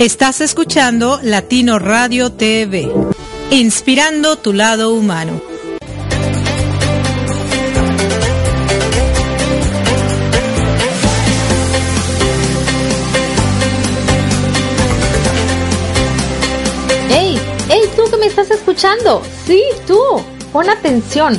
Estás escuchando Latino Radio TV, inspirando tu lado humano. ¡Hey! ¡Hey, tú que me estás escuchando! Sí, tú. Pon atención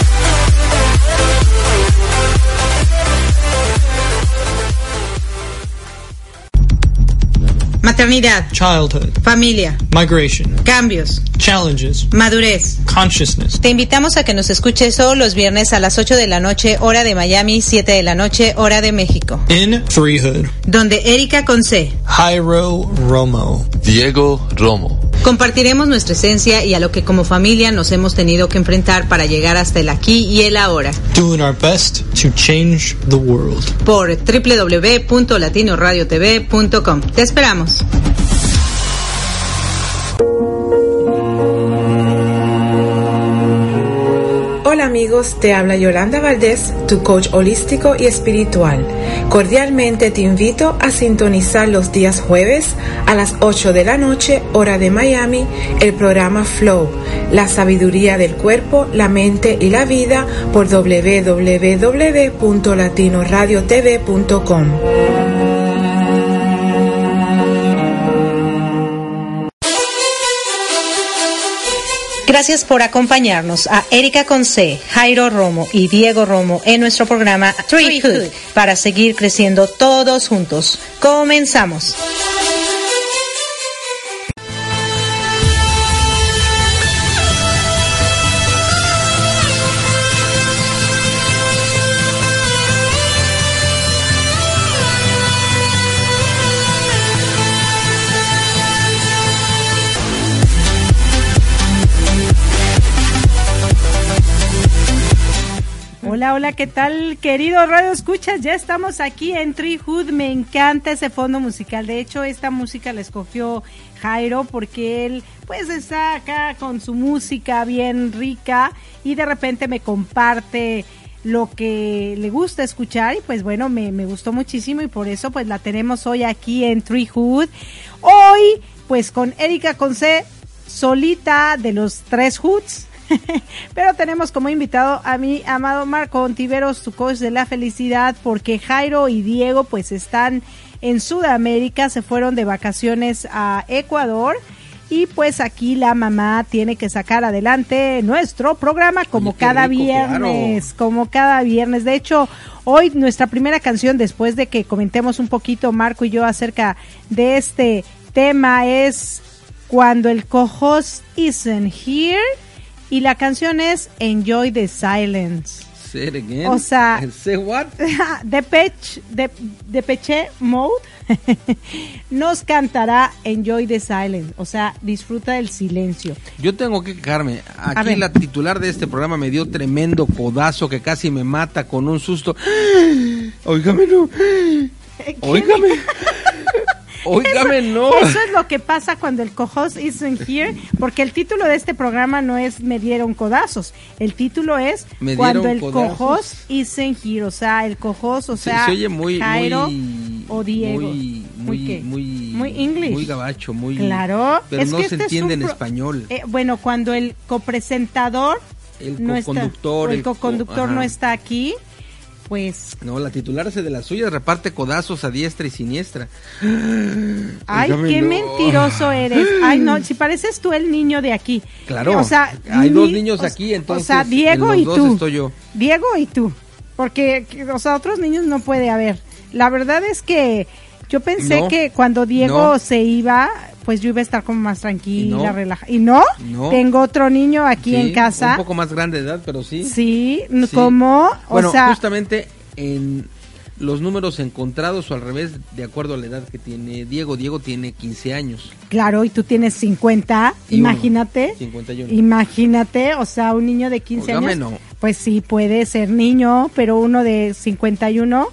Maternidad. Childhood. Familia. Migration. Cambios. Challenges. Madurez. Consciousness. Te invitamos a que nos escuches todos los viernes a las 8 de la noche, hora de Miami, 7 de la noche, hora de México. In Threehood. Donde Erika Conce. Jairo Romo. Diego Romo. Compartiremos nuestra esencia y a lo que como familia nos hemos tenido que enfrentar para llegar hasta el aquí y el ahora. Doing our best to change the world. Por www.latinoradiotv.com. Te esperamos. Hola amigos, te habla Yolanda Valdés, tu coach holístico y espiritual. Cordialmente te invito a sintonizar los días jueves a las 8 de la noche, hora de Miami, el programa Flow, la sabiduría del cuerpo, la mente y la vida por www.latinoradiotv.com. Gracias por acompañarnos a Erika Conce, Jairo Romo y Diego Romo en nuestro programa Treehood para seguir creciendo todos juntos. Comenzamos. Hola, ¿qué tal, queridos Radio Escuchas? Ya estamos aquí en Treehood. Me encanta ese fondo musical. De hecho, esta música la escogió Jairo porque él, pues, está acá con su música bien rica y de repente me comparte lo que le gusta escuchar y pues bueno, me, me gustó muchísimo y por eso pues la tenemos hoy aquí en Treehood. Hoy, pues con Erika Conce, solita de los tres Hoods. Pero tenemos como invitado a mi amado Marco Ontiveros, tu coach de la felicidad, porque Jairo y Diego pues están en Sudamérica, se fueron de vacaciones a Ecuador. Y pues aquí la mamá tiene que sacar adelante nuestro programa como Oye, cada rico, viernes, como cada viernes. De hecho, hoy nuestra primera canción, después de que comentemos un poquito Marco y yo acerca de este tema, es Cuando el cojos isn't here. Y la canción es Enjoy the Silence. Say it again. O sea- Say what? Depeche, de, Depeche Mode nos cantará Enjoy the Silence. O sea, disfruta del silencio. Yo tengo que quejarme. Aquí la titular de este programa me dio tremendo codazo que casi me mata con un susto. Óigame, no. Óigame. Óigame, no. Eso es lo que pasa cuando el cojos isn't here, porque el título de este programa no es Me dieron codazos, el título es Cuando el cojos isn't here, o sea, el cojos, o Se- sea, se oye muy, Jairo muy, o Diego. muy, muy, ¿Muy qué? muy, Muy English. muy gabacho, muy. Claro, Pero es no que se este es entiende en español. Eh, bueno, cuando el copresentador el no co-conductor. o el co- coconductor no está aquí, pues, No, la titular hace de las suyas, reparte codazos a diestra y siniestra. ay, qué no. mentiroso eres. Ay, no, si pareces tú el niño de aquí. Claro, O sea, hay dos ni- niños o- aquí, entonces O sea, Diego en los y dos tú. estoy yo. Diego y tú. Porque, o sea, otros niños no puede haber. La verdad es que yo pensé No, que cuando Diego no. se iba, pues yo iba a estar como más tranquila, Y no. relajada. ¿Y no? No. Tengo otro niño aquí Sí, en casa. Un poco más grande de edad, pero sí. Sí, Sí. ¿cómo? Bueno, o sea, justamente en los números encontrados o al revés, de acuerdo a la edad que tiene Diego. Diego tiene 15 años. claro, y tú tienes 50, Y uno, imagínate. 51. Imagínate, o sea, un niño de 15 Óigame, años. no. Pues sí, puede ser niño, pero uno de 51,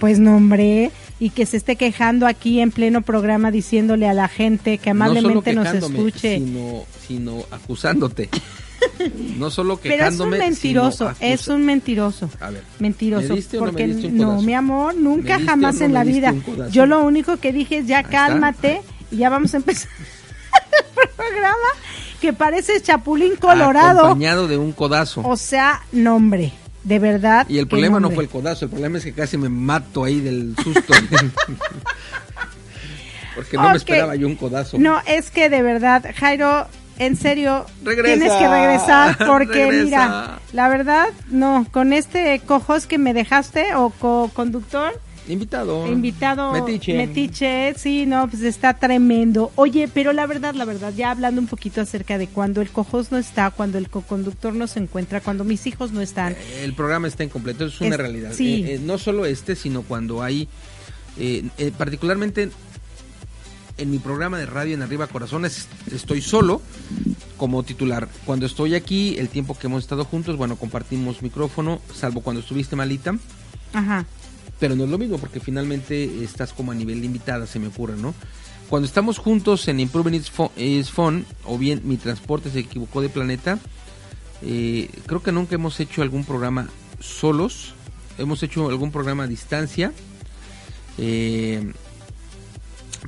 pues no, hombre. Y que se esté quejando aquí en pleno programa diciéndole a la gente que amablemente no nos solo quejándome, escuche. Sino, sino acusándote. no solo Pero es quejándome. un mentiroso, es un mentiroso. A ver. Mentiroso, ¿me diste o no porque me diste un no, mi amor, nunca ¿Me diste jamás no en la vida. Yo lo único que dije es ya cálmate y ya vamos a empezar el programa que parece Chapulín Colorado. Acompañado de un codazo. O sea, nombre, de verdad. Y el problema no fue el codazo, el problema es que casi me mato ahí del susto. Porque no me esperaba yo un codazo. No, es que de verdad, Jairo, en serio, Regresa. tienes que regresar porque Regresa. mira, la verdad, no, con este cojos que me dejaste o co-conductor, Invitado. invitado Metiche. metiche, sí, no, pues está tremendo. Oye, pero la verdad, la verdad, ya hablando un poquito acerca de cuando el cojos no está, cuando el co-conductor no se encuentra, cuando mis hijos no están. El programa está incompleto, es una Es- realidad. sí. Eh, eh, no solo este, sino cuando hay, eh, eh, particularmente en mi programa de radio en Arriba Corazones, estoy solo como titular. Cuando estoy aquí, el tiempo que hemos estado juntos, bueno, compartimos micrófono, salvo cuando estuviste malita, Ajá. Pero no es lo mismo porque finalmente estás como a nivel de invitada, se me ocurre, ¿no? Cuando estamos juntos en Fun, is Fun, o bien Mi Transporte se equivocó de planeta, eh, creo que nunca hemos hecho algún programa solos, hemos hecho algún programa a distancia, eh,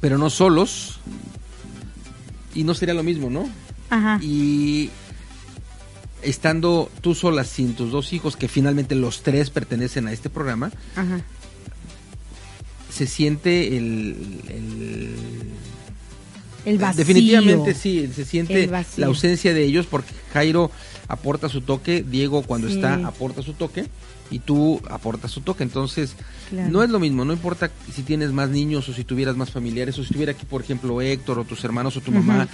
pero no solos, y no sería lo mismo, ¿no? Ajá. Y estando tú sola sin tus dos hijos, que finalmente los tres pertenecen a este programa, Ajá. Se siente el, el- El vacío. definitivamente sí se siente la ausencia de ellos porque Jairo aporta su toque Diego cuando Sí. está aporta su toque y tú aportas su toque entonces Claro. no es lo mismo no importa si tienes más niños o si tuvieras más familiares o si estuviera aquí por ejemplo Héctor o tus hermanos o tu mamá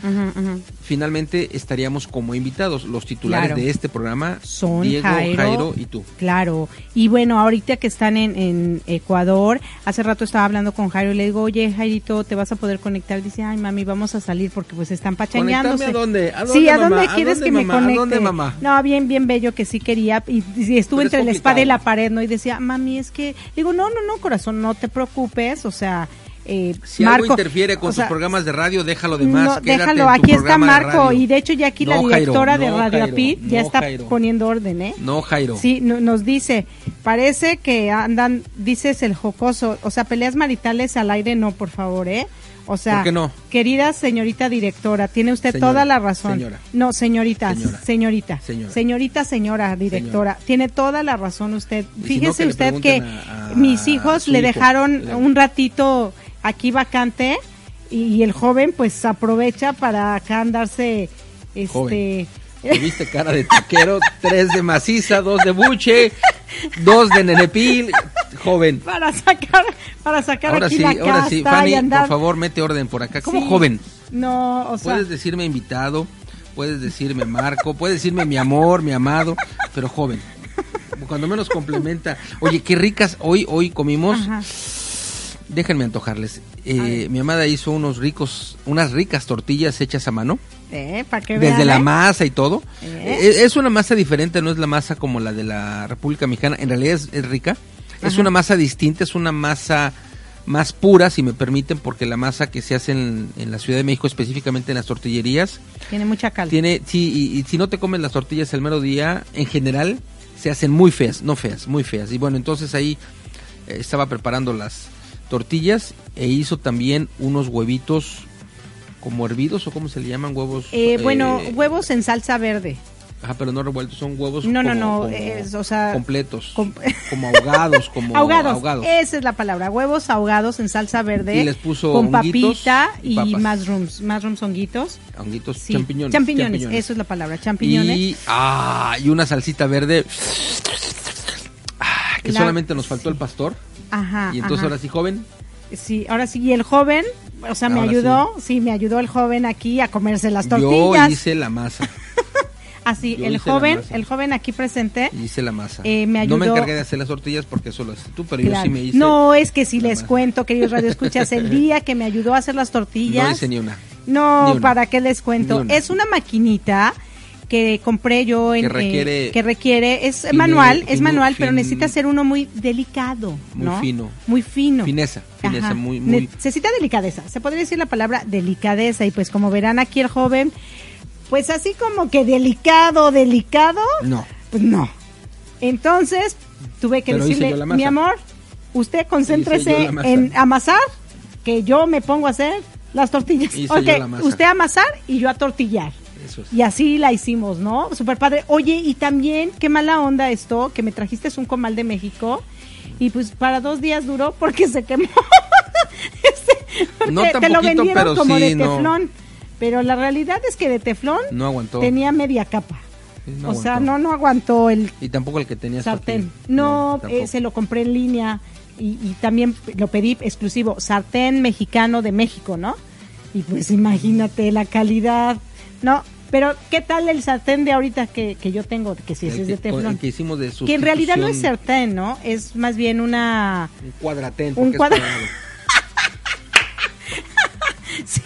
finalmente estaríamos como invitados los titulares Claro. de este programa Son Diego Jairo, Jairo y tú Claro, y bueno, ahorita que están en, en Ecuador, hace rato estaba hablando con Jairo y le digo, oye Jairito, ¿te vas a poder conectar? Dice, ay mami, vamos a salir porque pues están. ¿Conectarme a dónde? ¿A sí, dónde, ¿a dónde mamá? ¿A quieres dónde, que me mamá? ¿A conecte? dónde, mamá? No, bien, bien bello que sí quería y, y estuvo Pero es entre la espada y la pared, ¿no? Y decía, mami, es que, digo, no, no, no, corazón, no te preocupes, o sea, eh, si Marco, algo interfiere con o sea, tus programas de radio déjalo demás no, quédate déjalo, aquí está de Marco y de hecho ya aquí la No, Jairo, directora de no, Radio Apit ya no, está Jairo. poniendo orden, ¿eh? no Jairo Sí, no- nos dice, parece que andan, dices el jocoso, o sea, peleas maritales al aire no, por favor, ¿eh? O sea, ¿Por qué no? querida señorita directora, tiene usted Señora, toda la razón. señora. No, señorita, Señora. señorita, Señora. señorita, señora directora, tiene toda la razón usted. Y si no, Fíjese que usted que pregunten a- a mis hijos le hijo. dejaron un ratito aquí vacante y el joven pues aprovecha para acá andarse este Joven. Tuviste cara de taquero, tres de maciza, dos de buche, dos de nenepil, joven. para sacar para sacar Ahora aquí sí, la ahora sí, Fanny, andar por favor, mete orden por acá. ¿Cómo Sí. joven? No, o sea, Puedes decirme invitado, puedes decirme Marco, puedes decirme mi amor, mi amado, pero joven. Cuando menos complementa. Oye, qué ricas. Hoy, hoy comimos. ajá. Déjenme antojarles. Eh, mi amada hizo unos ricos, unas ricas tortillas hechas a mano. Eh, para que Desde vean, la ¿eh? masa y todo. ¿Eh? Eh, Es una masa diferente, no es la masa como la de la República Mexicana. En realidad es, es rica. Es una masa distinta, es una masa más pura, si me permiten, porque la masa que se hace en, en la Ciudad de México, específicamente en las tortillerías, Tiene mucha cal. tiene, sí, y, y si no te comes las tortillas el mero día, en general, se hacen muy feas, no feas, muy feas. Y bueno, entonces ahí estaba preparando las tortillas e hizo también unos huevitos como hervidos o cómo se le llaman huevos. Eh, bueno, eh, huevos en salsa verde. Ajá, pero no revueltos, son huevos No, no, como- no, como es, o sea, completos, com- como ahogados, como ahogados. ahogados. Esa es la palabra, huevos ahogados en salsa verde. Y les puso con papita y y, mushrooms, mushrooms honguitos. Honguitos, Sí, champiñones, champiñones, eso es la palabra, champiñones. Y, ah, y una salsita verde. Ah, que La- solamente nos faltó el pastor. Ajá. y entonces ajá. ahora sí, joven, Sí, ahora sí, y el joven, o sea, me ayudó, sí. me ayudó el joven aquí a comerse las yo tortillas. hice la masa. Así, yo el joven, el joven aquí presente. Hice la masa. Eh, me No me ayudó- encargué de hacer las tortillas porque eso lo haces tú, pero yo sí me hice. no, es que si les masa. cuento, queridos radioescuchas, el día que me ayudó a hacer las tortillas. No hice ni una. No, Ni una. ¿para qué les cuento? Una. Es una maquinita que compré yo en Que eh, requiere- que requiere es manual, es fino- manual, pero necesita ser uno muy delicado, Muy ¿no? fino. Muy fino. Fineza, fineza, Ajá. muy, muy. Necesita delicadeza. Se podría decir la palabra delicadeza y pues como verán aquí el joven pues así como que delicado, delicado, No. pues no. Entonces, tuve que Pero decirle, mi amor, usted concéntrese en amasar, que yo me pongo a hacer las tortillas. Hice ok, yo la masa. usted a amasar y yo a tortillar. Eso es. Y así la hicimos, ¿no? Super padre. Oye, y también, qué mala onda esto, que me trajiste un comal de México. Y pues para dos días duró porque se quemó. Este, porque No tan te lo vendieron pero como sí, de no. teflón. Pero la realidad es que de teflón No aguantó. tenía media capa. No o sea, no, no aguantó el Y tampoco el que tenías sartén. No, eh, se lo compré en línea y, y también lo pedí exclusivo, sartén mexicano de México, ¿no? Y pues imagínate la calidad, ¿no? Pero ¿qué tal el sartén de ahorita que, que yo tengo, que si El es de teflón? que hicimos de Que en realidad no es sartén, ¿no? Es más bien una... Un cuadratén. Un porque es cuadra- cuadrado. Sí,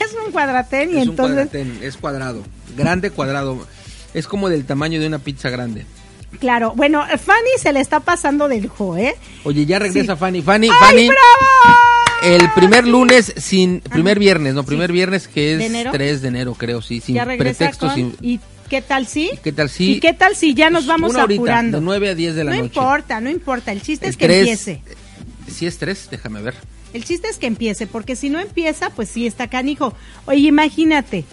es un cuadratén y Es un entonces... cuadratén, es cuadrado. Grande cuadrado. Es como del tamaño de una pizza grande. Claro, bueno, Fanny se le está pasando del jo, ¿eh? Oye, ya regresa Sí. Fanny. Fanny, ¡Ay, Fanny. bravo! El primer lunes sin. Primer viernes, no, primer viernes que es ¿De enero? 3 de enero, creo, sí. Sin pretexto, con... sin. ¿Y qué tal si? ¿Qué tal si? ¿Y qué tal si ya nos vamos Una horita, apurando? De 9 a 10 de la no noche. importa, no importa. El chiste El es que tres- empiece. Si es 3, déjame ver. El chiste es que empiece, porque si no empieza, pues sí está canijo. Oye, imagínate.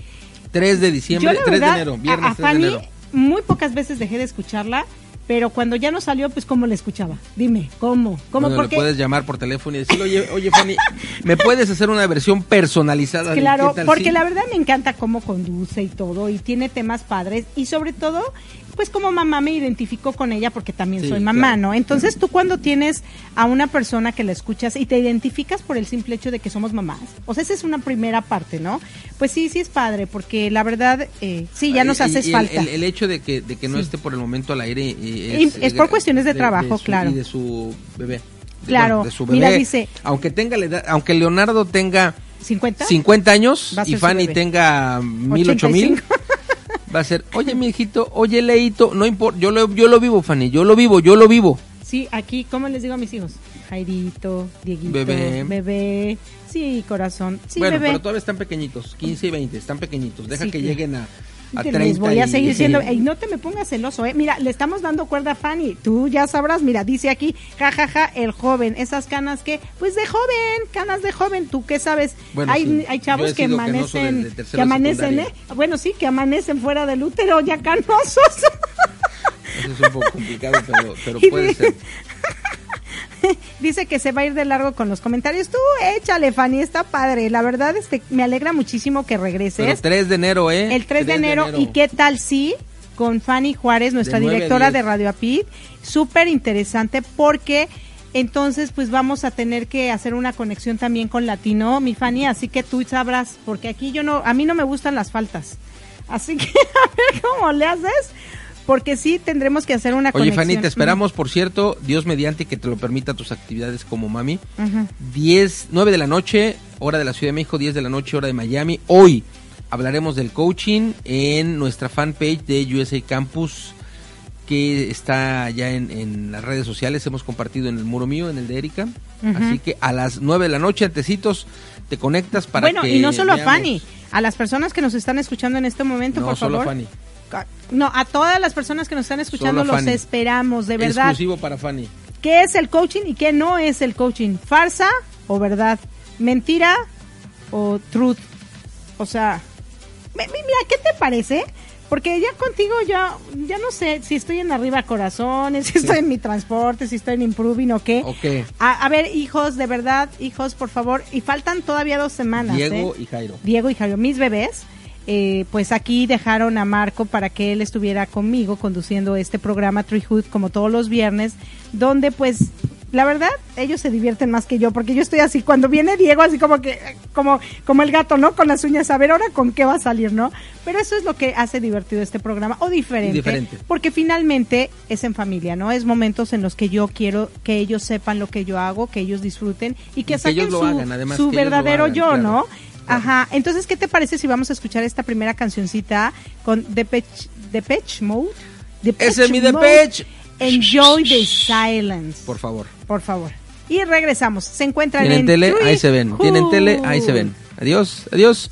3 de diciembre, yo la 3 de verdad, enero, a- viernes a, 3 de Fanny enero. muy pocas veces dejé de escucharla, pero cuando ya no salió, pues cómo la escuchaba. Dime, ¿cómo? ¿Cómo? Bueno, porque le puedes llamar por teléfono y decirle, oye, oye Fanny, ¿me puedes hacer una versión personalizada de Claro, porque la verdad me encanta cómo conduce y todo, y tiene temas padres, y sobre todo, pues como mamá me identifico con ella porque también Sí, soy mamá, claro. ¿no? Entonces tú cuando tienes a una persona que la escuchas y te identificas por el simple hecho de que somos mamás, o sea, esa es una primera parte, ¿no? Pues sí, sí es padre, porque la verdad, eh, sí, ya nos Y- haces y el, falta. El, el hecho de que, de que no Sí. esté por el momento al aire eh, es, es por cuestiones de trabajo, su- claro. Y de su bebé. De- Claro, de su bebé. mira, dice- Aunque tenga la edad, aunque Leonardo tenga ¿50? 50 años y Fanny tenga mil ocho mil, 85. Va a ser, oye mi hijito, oye Leito, no importa, yo lo, yo lo vivo Fanny, yo lo vivo, yo lo vivo. Sí, aquí, ¿cómo les digo a mis hijos? Jairito, Dieguito, Bebé. bebé, sí, corazón, sí, bueno, bebé. pero todavía están pequeñitos, 15 y 20, están pequeñitos, deja Sí, que lleguen a, a Te 30. les voy a y- seguir diciendo, ey, no te me pongas celoso, eh. Mira, le estamos dando cuerda a Fanny. Tú ya sabrás, mira, dice aquí, jajaja, el joven. Esas canas que, pues de joven, canas de joven. ¿Tú qué sabes? Bueno, hay, sí. hay chavos que amanecen, que amanecen, eh. Bueno, sí, que amanecen fuera del útero ya canosos. Eso es un poco complicado, pero, pero Y puede de- ser. Dice que se va a ir de largo con los comentarios. Tú échale, Fanny, está padre. La verdad, este, me alegra muchísimo que regreses. Pero 3 de enero, ¿eh? El 3 de enero. ¿Y qué tal si con Fanny Juárez, nuestra De directora de Radio Apid? Súper interesante porque entonces pues vamos a tener que hacer una conexión también con Latino, mi Fanny, así que tú sabrás, porque aquí yo no, a mí no me gustan las faltas. Así que a ver cómo le haces, porque sí tendremos que hacer una Oye, conexión. Fanny, te esperamos, por cierto, Dios mediante que te lo permita tus actividades como mami. Ujú. 10, 9 de la noche, hora de la Ciudad de México, 10 de la noche, hora de Miami. Hoy hablaremos del coaching en nuestra fanpage de USA Campus, que está ya en, en las redes sociales. Hemos compartido en el muro mío, en el de Erika. Así que a las 9 de la noche, antecitos, te conectas para bueno, que y no solo a Fanny, a las personas que nos están escuchando en este momento, No, por solo favor. Fanny. No, a todas las personas que nos están escuchando los esperamos, de verdad. Exclusivo para Fanny. ¿Qué es el coaching y qué no es el coaching? ¿Farsa o verdad? ¿Mentira o truth? O sea, mira, ¿qué te parece? Porque ya contigo ya, ya no sé si estoy en arriba corazones, si estoy en mi transporte, si estoy en improving o qué. A, a ver, hijos, de verdad, hijos, por favor. Y faltan todavía dos semanas. Diego ¿eh? y Jairo. Diego y Jairo, mis bebés, eh, pues aquí dejaron a Marco para que él estuviera conmigo conduciendo este programa Treehood como todos los viernes, donde pues la verdad ellos se divierten más que yo, porque yo estoy así, cuando viene Diego así como que, como, como el gato, ¿no? Con las uñas, a ver ahora con qué va a salir, ¿no? Pero eso es lo que hace divertido este programa, o diferente, diferente. porque finalmente es en familia, ¿no? Es momentos en los que yo quiero que ellos sepan lo que yo hago, que ellos disfruten y que Y que saquen ellos lo su, hagan, además, su que ellos lo verdadero hagan, yo, claro. ¿no? Ajá, entonces, ¿qué te parece si vamos a escuchar esta primera cancioncita con Depeche, Depeche Mode? Ese es mi. Depeche. Enjoy the silence, Por favor. por favor. Y regresamos. Se encuentran Tienen en tele, ahí se ven. Tienen tele, ahí se Treehood. ven. Adiós, adiós.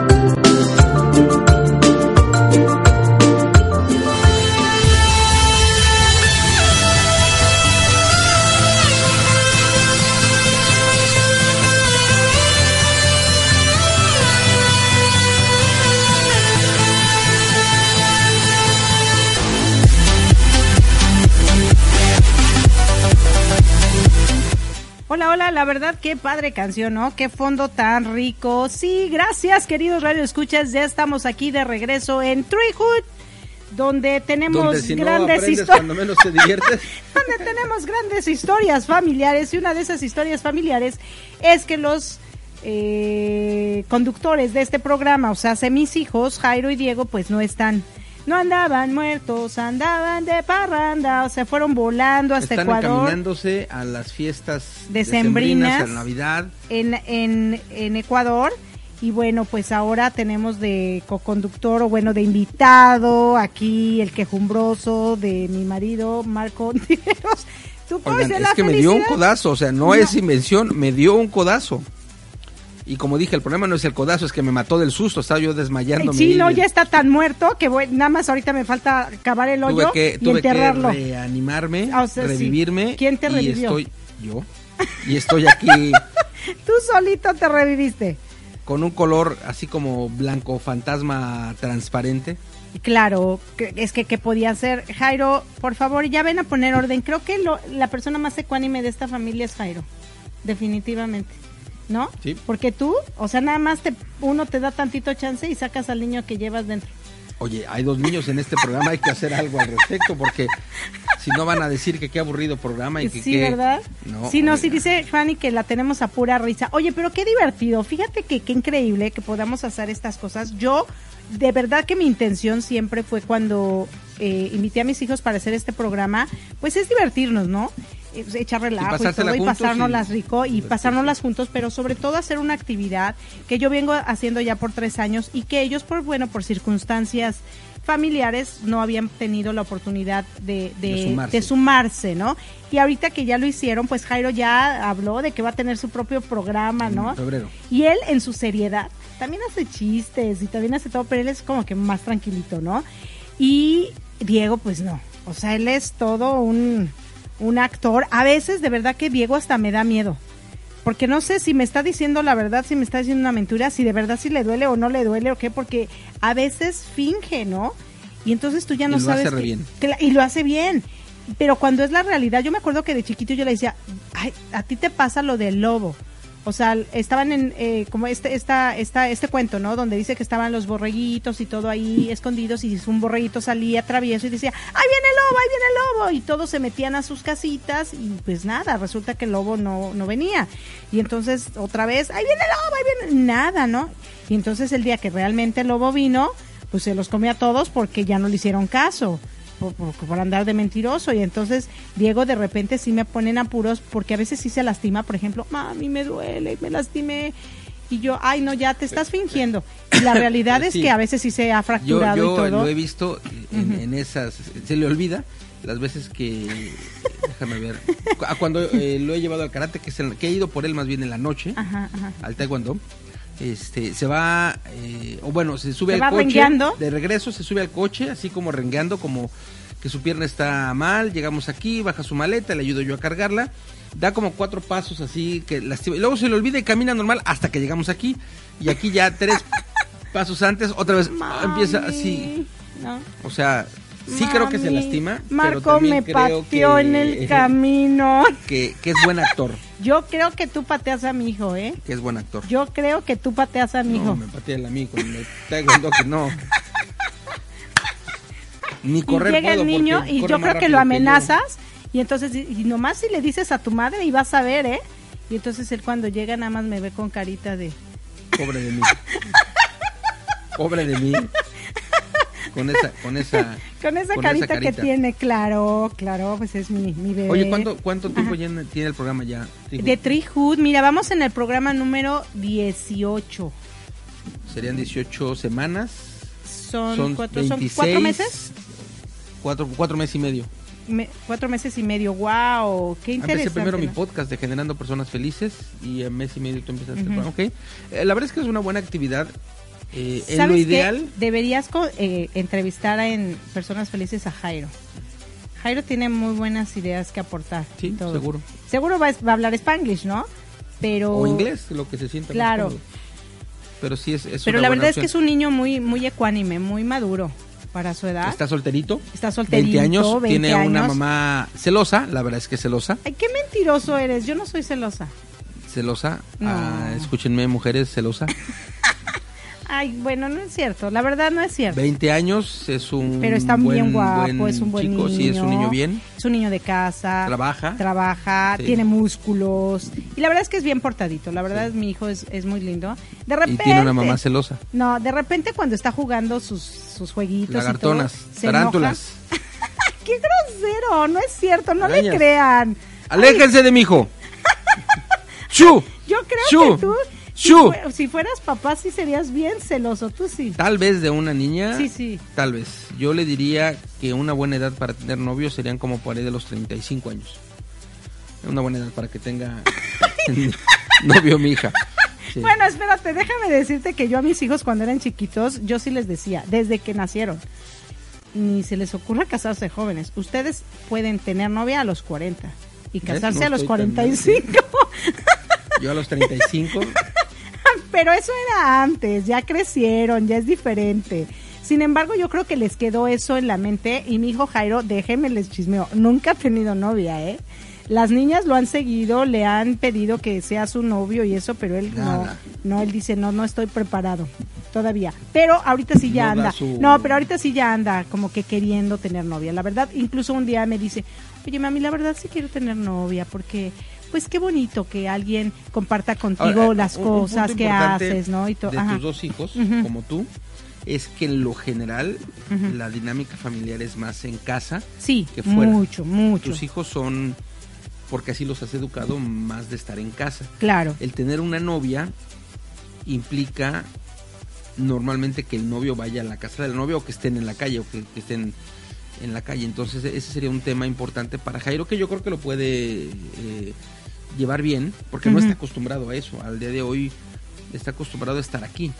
verdad qué padre canción, ¿no? Qué fondo tan rico. Sí, gracias, queridos Radio Escuchas, ya estamos aquí de regreso en Treehood, donde tenemos Donde si no grandes aprendes historias. cuando menos te diviertes. donde tenemos grandes historias familiares y una de esas historias familiares es que los eh, conductores de este programa, o sea, mis hijos, Jairo y Diego, pues no están, no andaban muertos, andaban de parranda, o sea, fueron volando hasta Están Ecuador encaminándose a las fiestas Decembrinas. a la Navidad. en, en, en Ecuador. Y bueno, pues ahora tenemos de co-conductor o bueno, de invitado aquí el quejumbroso de mi marido, Marco Ontiveros. ¿Tú cómo Oigan, es la que me dio un codazo, o sea, no, No. es invención, me dio un codazo. Y como dije, el problema no es el codazo, es que me mató del susto, estaba yo desmayándome. Sí, no, y ya está tan muerto que voy- nada más ahorita me falta cavar el tuve hoyo que, y tuve que enterrarlo. reanimarme, Ah, o sea, sí. revivirme. ¿Quién te y revivió? estoy yo. Y estoy aquí Tú solito te reviviste. con un color así como blanco fantasma transparente. Claro, que- es que ¿qué podía hacer? Jairo, por favor, ya ven a poner orden. Creo que lo- la persona más ecuánime de esta familia es Jairo, definitivamente. ¿No? Sí. Porque tú, o sea, nada más te, uno te da tantito chance y sacas al niño que llevas dentro. Oye, hay dos niños en este programa, hay que hacer algo al respecto porque si no van a decir que qué aburrido programa y que sí, qué- ¿verdad? No, sí, no, sí oiga. dice Fanny que la tenemos a pura risa. Oye, pero qué divertido. Fíjate que qué increíble que podamos hacer estas cosas. Yo, de verdad que mi intención siempre fue cuando eh, invité a mis hijos para hacer este programa, pues es divertirnos, ¿no? Pues, echar relajo y, pasársela todo y pasárnoslas y rico y pasárnoslas juntos, pero sobre todo hacer una actividad que yo vengo haciendo ya por tres años y que ellos, por bueno, por circunstancias familiares no habían tenido la oportunidad de, de, De sumarse. de sumarse, ¿no? Y ahorita que ya lo hicieron, pues Jairo ya habló de que va a tener su propio programa, ¿no? Febrero. Y él en su seriedad también hace chistes y también hace todo, pero él es como que más tranquilito, ¿no? Y Diego, pues no. O sea, él es todo un, un actor. A veces, de verdad que Diego hasta me da miedo. Porque no sé si me está diciendo la verdad, si me está diciendo una mentira, si de verdad si le duele o no le duele o qué, porque a veces finge, ¿no? Y entonces tú ya no Y lo sabes. hace re que- bien. que y lo hace bien. Pero cuando es la realidad, yo me acuerdo que de chiquito yo le decía, ay, a ti te pasa lo del lobo. O sea, estaban en, eh, como este, esta, esta, este cuento, ¿no? Donde dice que estaban los borreguitos y todo ahí escondidos y un borreguito salía travieso y decía, ¡ahí viene el lobo, ahí viene el lobo! Y todos se metían a sus casitas y pues nada, resulta que el lobo no, no venía. Y entonces otra vez, ¡ahí viene el lobo, ahí viene! Nada, ¿no? Y entonces el día que realmente el lobo vino, pues se los comió a todos porque ya no le hicieron caso por, por- por andar de mentiroso y entonces Diego de repente sí me ponen apuros porque a veces sí se lastima, por ejemplo, mami me duele, me lastimé Y yo, ay, no, ya te estás fingiendo. Y la realidad es Sí. que a veces sí se ha fracturado yo y todo. lo he visto en, en esas, se le olvida las veces que, déjame ver, cuando eh, lo he llevado al karate, que, es el- que he ido por él más bien en la noche, Ajá, ajá. al taekwondo, este, se va, eh, o bueno, se sube Se al va coche, rengueando. de regreso se sube al coche, así como rengueando, como que su pierna está mal, llegamos aquí, baja su maleta, le ayudo yo a cargarla, da como cuatro pasos así, que lastima, y luego se le olvida y camina normal hasta que llegamos aquí, y aquí ya tres pasos antes, otra vez empieza así, no. o sea, sí creo que se lastima, Marco me creo pateó que, en el camino. Que, que es buen actor, Yo creo que tú pateas a mi hijo, ¿eh? que es buen actor. Yo creo que tú pateas a mi No, hijo. me patea el amigo, me taekwondo que no. Ni y correr llega el niño y yo creo que lo amenazas y entonces y nomás si le dices a tu madre y vas a ver, ¿eh? Y entonces él cuando llega nada más me ve con carita de Pobre de mí. Pobre de mí. Con esa, con esa. con esa con carita, esa que carita. tiene, claro, claro, pues es mi, mi bebé. Oye, ¿cuánto, cuánto tiempo ya tiene el programa ya? Digo, De Hood, mira, vamos en el programa número 18. Serían 18 semanas. Son, Son, cuatro, son 26, cuatro meses. Cuatro, cuatro meses y medio. Me- cuatro meses y medio. Wow, qué interesante. Empecé primero mi podcast de Generando Personas Felices y en mes y medio tú empezaste el Ujú. programa. Ok. Eh, la verdad es que es una buena actividad. Eh, ¿Sabes lo qué? ideal, Deberías eh, entrevistar a en Personas Felices a Jairo. Jairo tiene muy buenas ideas que aportar. Sí, todo. seguro. Seguro va, a- va a hablar Spanglish, ¿no? Pero o inglés, lo que se sienta Claro. Pero sí es, es Pero una la verdad es que es un niño muy muy ecuánime, muy maduro para su edad. Está solterito. Está solterito, 20 años. 20 tiene una mamá celosa. La verdad es que celosa. Ay, qué mentiroso eres. Yo no soy celosa. Celosa. No. Ah, escúchenme, mujeres, celosa. Ay, bueno, no es cierto. La verdad no es cierto. 20 años, es un Pero está buen, bien guapo, buen es un buen chico. niño. Sí, es un niño bien. Es un niño de casa. Trabaja. Trabaja, Sí. tiene músculos. Y la verdad es que es bien portadito. La verdad, mi hijo es, es muy lindo. De Y repente. tiene una mamá celosa. No, de repente cuando está jugando sus, sus jueguitos. y todo, Lagartonas, se tarántulas. ¡Qué grosero! No es cierto, no le crean. ¡Aléjense de mi hijo! ¡Chu! Yo creo que tú, si, fueras papá, sí serías bien celoso. Tú sí. Tal vez de una niña. Sí, sí. Tal vez. Yo le diría que una buena edad para tener novio serían como por ahí de los 35 años. Una buena edad para que tenga novio mi hija. Sí. Bueno, espérate, déjame decirte que yo a mis hijos cuando eran chiquitos, yo sí les decía, desde que nacieron, ni se les ocurra casarse jóvenes. Ustedes pueden tener novia a los 40 y ¿Ves? casarse No a los estoy tan 45. Yo a los 35. Pero eso era antes, ya crecieron, ya es diferente. Sin embargo, yo creo que les quedó eso en la mente y mi hijo Jairo, déjenme les chismeo, nunca ha tenido novia, ¿eh? Las niñas lo han seguido, le han pedido que sea su novio y eso, pero él no, Nada. no, él dice, no, no estoy preparado todavía. Pero ahorita sí ya No anda. su- No, pero ahorita sí ya anda como que queriendo tener novia. La verdad, incluso un día me dice, oye mami, la verdad sí quiero tener novia porque... Pues qué bonito que alguien comparta contigo Ahora, las un- cosas que haces, ¿no? Y. De Ajá. tus dos hijos, como tú, es que en lo general la dinámica familiar es más en casa. Sí, que fuera. mucho, mucho. Tus hijos son, porque así los has educado, más de estar en casa. Claro. El tener una novia implica normalmente que el novio vaya a la casa del novio o que estén en la calle o que, que estén en la calle. Entonces ese sería un tema importante para Jairo que yo creo que lo puede eh, llevar bien porque no está acostumbrado a eso. Al día de hoy está acostumbrado a estar aquí.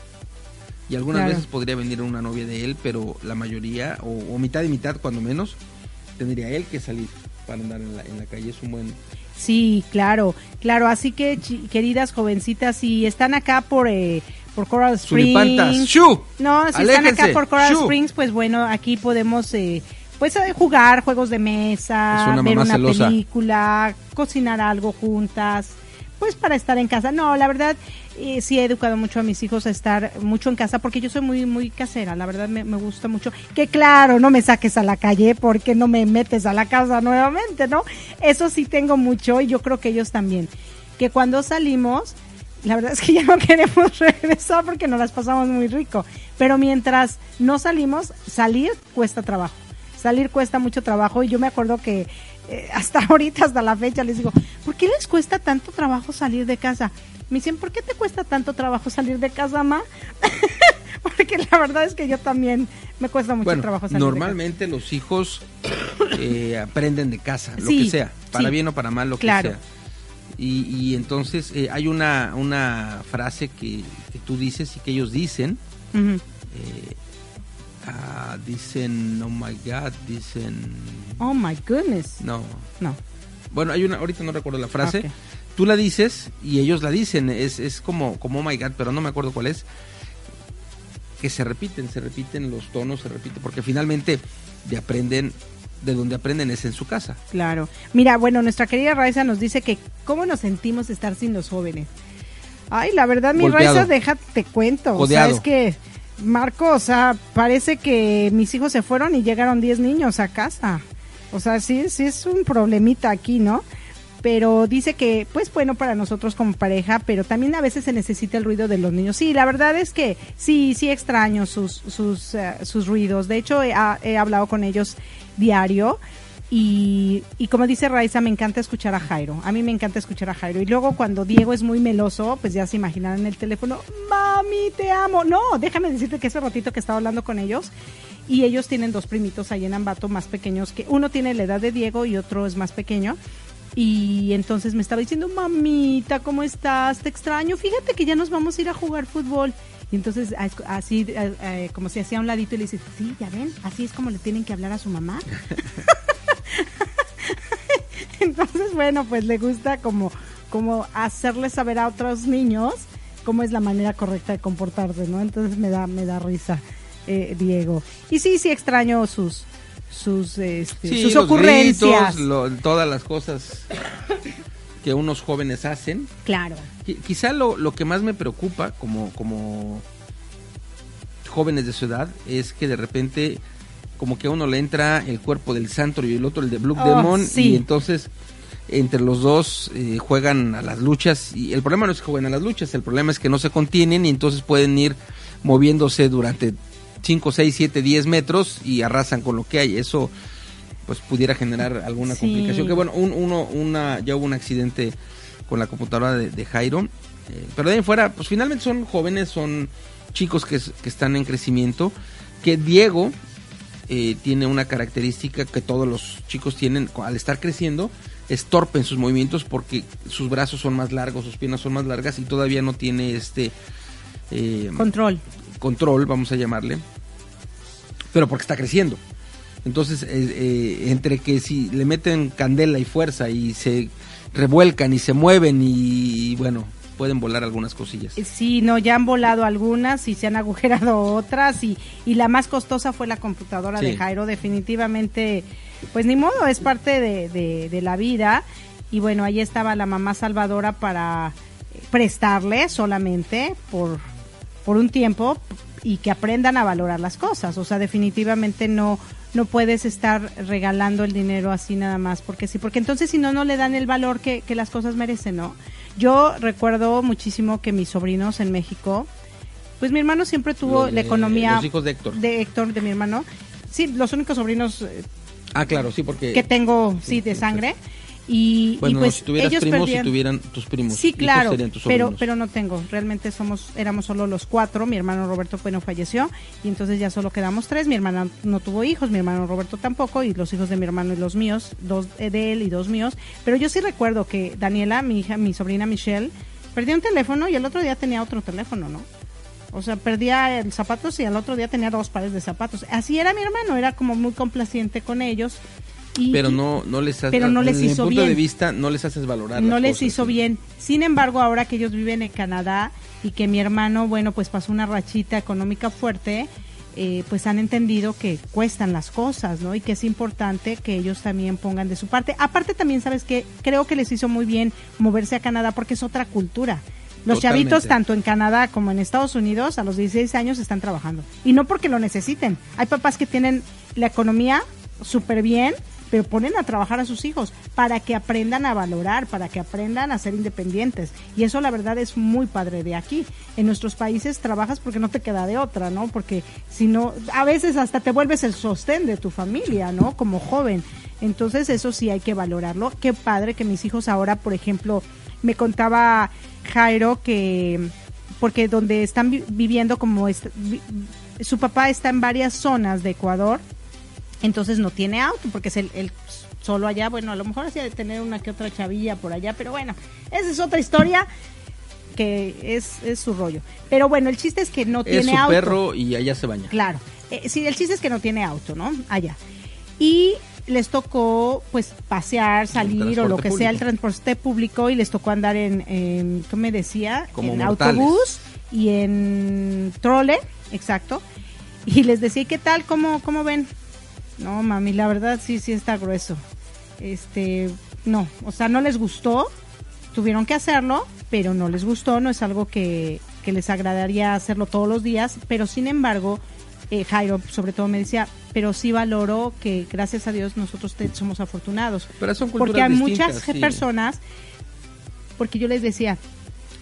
Y algunas Claro. veces podría venir una novia de él, pero la mayoría, o, o mitad y mitad cuando menos, tendría él que salir para andar en la, en la calle. Es un buen... Sí, claro, claro. Así que, queridas jovencitas, si están acá por, eh, por Coral. Springs. ¡Shu! No, si están acá por Coral. Springs, pues bueno, aquí podemos eh, pues eh, jugar juegos de mesa, una ver una celosa. película, cocinar algo juntas, pues para estar en casa. No, la verdad, eh, sí he educado mucho a mis hijos a estar mucho en casa porque yo soy muy muy casera, la verdad me, me gusta mucho. Que claro, no me saques a la calle porque no me metes a la casa nuevamente, ¿no? Eso sí tengo mucho y yo creo que ellos también. Que cuando salimos, la verdad es que ya no queremos regresar porque nos las pasamos muy rico. Pero mientras no salimos, salir cuesta trabajo. Salir cuesta mucho trabajo y yo me acuerdo que eh, hasta ahorita, hasta la fecha, les digo, ¿por qué les cuesta tanto trabajo salir de casa? Me dicen, ¿por qué te cuesta tanto trabajo salir de casa, ma? Porque la verdad es que yo también me cuesta mucho Bueno, trabajo salir normalmente los hijos eh, aprenden de casa, lo Sí, que sea, para sí. bien o para mal, lo Claro. que sea. Y, y entonces eh, hay una, una frase que, que tú dices y que ellos dicen, de casa. Eh, ah, dicen, oh my God, dicen, Oh my goodness. no. No. Bueno, hay una, ahorita no recuerdo la frase. Tú la dices y ellos la dicen, es, es como, como oh my God, pero no me acuerdo cuál es. Que se repiten, se repiten los tonos, se repiten, porque finalmente de aprenden, de donde aprenden es en su casa. Claro. Mira, bueno, nuestra querida Raiza nos dice que cómo nos sentimos estar sin los jóvenes. Ay, la verdad, mi Golpeado. Raiza, déjate cuento. O Codeado. sea, es que, Marco, o sea, parece que mis hijos se fueron y llegaron 10 niños a casa. O sea, sí, sí es un problemita aquí, ¿no? Pero dice que, pues bueno, para nosotros como pareja, pero también a veces se necesita el ruido de los niños. Sí, la verdad es que sí, sí extraño sus, sus, eh, sus ruidos. De hecho, he, he hablado con ellos diario. Y, como dice Raiza, me encanta escuchar a Jairo. A mí me encanta escuchar a Jairo. Y luego cuando Diego es muy meloso, pues ya se imaginarán en el teléfono, mami, te amo. No, déjame decirte que ese ratito que estaba hablando con ellos, y ellos tienen dos primitos ahí en Ambato más pequeños, que uno tiene la edad de Diego y otro es más pequeño. Y entonces me estaba diciendo, mamita, ¿cómo estás? Te extraño. Fíjate que ya nos vamos a ir a jugar fútbol. Y entonces así, como se hacía un ladito y le dice, sí, ya ven, así es como le tienen que hablar a su mamá. Entonces, bueno, pues le gusta como, como hacerle saber a otros niños cómo es la manera correcta de comportarse, ¿no? Entonces me da, me da risa eh, Diego. Y sí, sí extraño sus, sus, este, Sí, sus ocurrencias. gritos, lo- todas las cosas que unos jóvenes hacen. Claro. Qui- Quizá lo, lo que más me preocupa como, como jóvenes de su edad es que de repente como que a uno le entra el cuerpo del santo y el otro el de Blue Oh, Demon sí. y entonces entre los dos eh, juegan a las luchas y el problema no es que jueguen a las luchas, el problema es que no se contienen y entonces pueden ir moviéndose durante 5, 6, 7, 10 metros y arrasan con lo que hay. Eso pues pudiera generar alguna Sí. complicación. Que bueno, un- uno, una, ya hubo un accidente con la computadora de, de Jairo. eh, pero de ahí en fuera, pues finalmente son jóvenes, son chicos que están en crecimiento. Que Diego eh, tiene una característica que todos los chicos tienen al estar creciendo. Es torpe en sus movimientos porque sus brazos son más largos, sus piernas son más largas y todavía no tiene este eh, Control. control, vamos a llamarle, pero porque está creciendo. Entonces, eh, eh, entre que si le meten candela y fuerza y se revuelcan y se mueven y, bueno, pueden volar algunas cosillas. Sí, no, ya han volado algunas y se han agujerado otras y, y la más costosa fue la computadora Sí. de Jairo. Definitivamente, pues ni modo, es parte de, de- de la vida. Y bueno, ahí estaba la mamá salvadora para eh, prestarle solamente por, por un tiempo y que aprendan a valorar las cosas. O sea, definitivamente no no puedes estar regalando el dinero así nada más porque sí, porque entonces si no, no le dan el valor que, que las cosas merecen, ¿no? Yo recuerdo muchísimo que mis sobrinos en México, pues mi hermano siempre tuvo Los la economía los hijos de Héctor. de Héctor, de mi hermano. Sí, los únicos sobrinos eh, Ah, claro, sí, porque... que tengo, sí, sí, de sí. sangre. Y, Bueno, y pues si tuvieras ellos primos, perdían... si tuvieran tus primos. Sí, claro, serían tus pero pero no tengo. Realmente somos éramos solo los cuatro. Mi hermano Roberto bueno falleció y entonces ya solo quedamos tres. Mi hermana no tuvo hijos, mi hermano Roberto tampoco y los hijos de mi hermano y los míos, dos eh, de él y dos míos. Pero yo sí recuerdo que Daniela, mi hija, mi sobrina Michelle, perdió un teléfono y el otro día tenía otro teléfono, ¿no? O sea, perdía el zapatos y al otro día tenía dos pares de zapatos. Así era mi hermano, era como muy complaciente con ellos. Y, Pero no, no les haces... pero no les hizo punto de bien. vista, no les haces valorar no les cosas, hizo sí. bien. Sin embargo, ahora que ellos viven en Canadá y que mi hermano, bueno, pues pasó una rachita económica fuerte, eh, pues han entendido que cuestan las cosas, ¿no? Y que es importante que ellos también pongan de su parte. Aparte también, ¿sabes que Creo que les hizo muy bien moverse a Canadá porque es otra cultura. Los Totalmente. chavitos, tanto en Canadá como en Estados Unidos, a los 16 años están trabajando. Y no porque lo necesiten. Hay papás que tienen la economía súper bien, pero ponen a trabajar a sus hijos para que aprendan a valorar, para que aprendan a ser independientes. Y eso la verdad es muy padre de aquí. En nuestros países trabajas porque no te queda de otra, ¿no? Porque si no, a veces hasta te vuelves el sostén de tu familia, ¿no? Como joven. Entonces eso sí hay que valorarlo. Qué padre que mis hijos ahora, por ejemplo, me contaba Jairo que porque donde están vi- viviendo como su papá está en varias zonas de Ecuador, entonces no tiene auto porque es el, el solo allá, bueno, a lo mejor hacía de tener una que otra chavilla por allá, pero bueno, esa es otra historia que es, es su rollo. Pero bueno, el chiste es que no Es tiene su auto. perro y allá se baña. Claro. Eh, sí, el chiste es que no tiene auto, ¿no? Allá. Y les tocó, pues, pasear, salir o lo que sea, el transporte público y les tocó andar en, en ¿cómo me decía? Como en mortales. autobús y en trole, exacto. Y les decía, ¿qué tal? ¿Cómo, cómo ven? No, mami, la verdad sí, sí está grueso. Este, no, o sea, no les gustó, tuvieron que hacerlo, pero no les gustó, no es algo que, que les agradaría hacerlo todos los días, pero sin embargo, eh, Jairo sobre todo me decía, pero sí valoro que gracias a Dios nosotros te- somos afortunados. Pero son culturas Porque hay muchas sí. personas, porque yo les decía,